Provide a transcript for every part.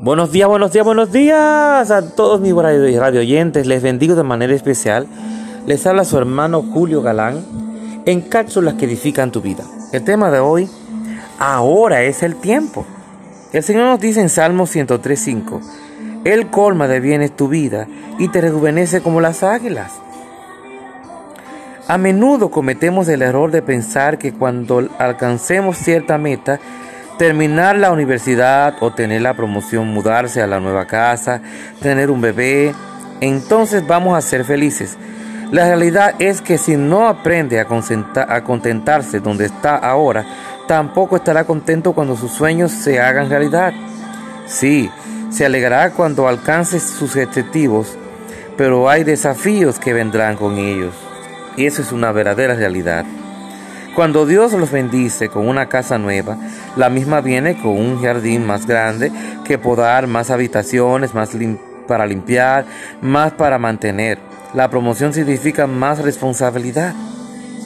Buenos días, buenos días, buenos días a todos mis radio oyentes. Les bendigo de manera especial. Les habla su hermano Julio Galán en cápsulas que edifican tu vida. El tema de hoy, ahora es el tiempo. El Señor nos dice en Salmo 103.5, Él colma de bienes tu vida y te rejuvenece como las águilas. A menudo cometemos el error de pensar que cuando alcancemos cierta meta, terminar la universidad o tener la promoción, mudarse a la nueva casa, tener un bebé, entonces vamos a ser felices. La realidad es que si no aprende a, contentarse donde está ahora, tampoco estará contento cuando sus sueños se hagan realidad. Sí, se alegrará cuando alcance sus objetivos, pero hay desafíos que vendrán con ellos. Y eso es una verdadera realidad. Cuando Dios los bendice con una casa nueva, la misma viene con un jardín más grande que podar, más habitaciones, más para limpiar, más para mantener. La promoción significa más responsabilidad.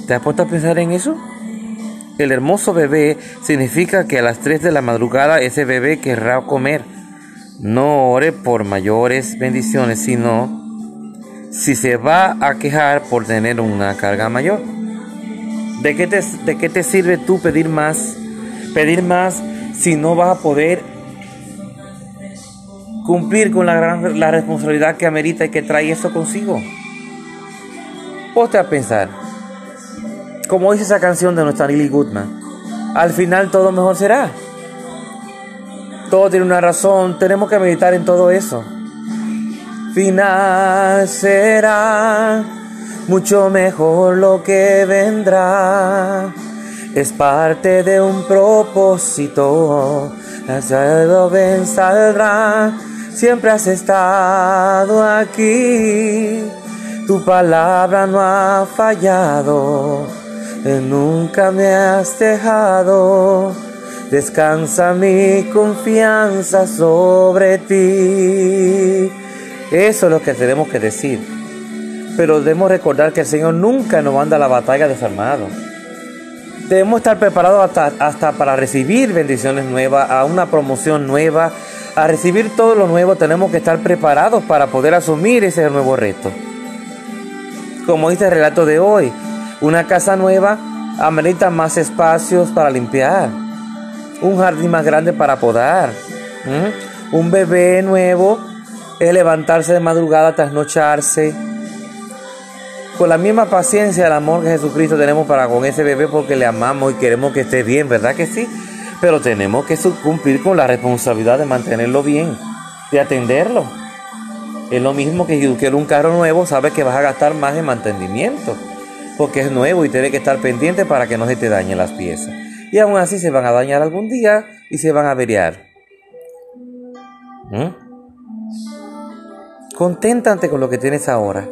¿Te has puesto a pensar en eso? El hermoso bebé significa que a las 3 de la madrugada ese bebé querrá comer. No ore por mayores bendiciones, sino si se va a quejar por tener una carga mayor. ¿De qué, te, ¿De qué te sirve tú pedir más? Pedir más si no vas a poder cumplir con la, gran, la responsabilidad que amerita y que trae eso consigo. Ponte a pensar, como dice esa canción de nuestra Lily Goodman, al final todo mejor será. Todo tiene una razón, tenemos que meditar en todo eso. Final será mucho mejor lo que vendrá. Es parte de un propósito, hacia ven saldrá. Siempre has estado aquí, tu palabra no ha fallado, nunca me has dejado. Descansa mi confianza sobre ti. Eso es lo que tenemos que decir pero debemos recordar que el Señor nunca nos manda a la batalla desarmado. Debemos estar preparados hasta, hasta para recibir bendiciones nuevas, a una promoción nueva, a recibir todo lo nuevo. Tenemos que estar preparados para poder asumir ese nuevo reto. Como dice el relato de hoy, una casa nueva amerita más espacios para limpiar, un jardín más grande para podar, un bebé nuevo es levantarse de madrugada, trasnocharse, con la misma paciencia, el amor que Jesucristo tenemos para con ese bebé porque le amamos y queremos que esté bien, ¿verdad que sí? Pero tenemos que cumplir con la responsabilidad de mantenerlo bien, de atenderlo. Es lo mismo que si tú quieres un carro nuevo, sabes que vas a gastar más en mantenimiento, porque es nuevo y tiene que estar pendiente para que no se te dañen las piezas. Y aún así se van a dañar algún día y se van a averiar. ¿Mm? Conténtate con lo que tienes ahora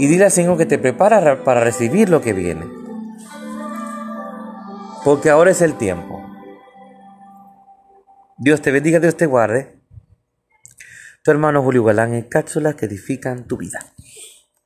y dile al Señor que te prepara para recibir lo que viene. Porque ahora es el tiempo. Dios te bendiga, Dios te guarde. Tu hermano Julio Galán en cápsulas que edifican tu vida.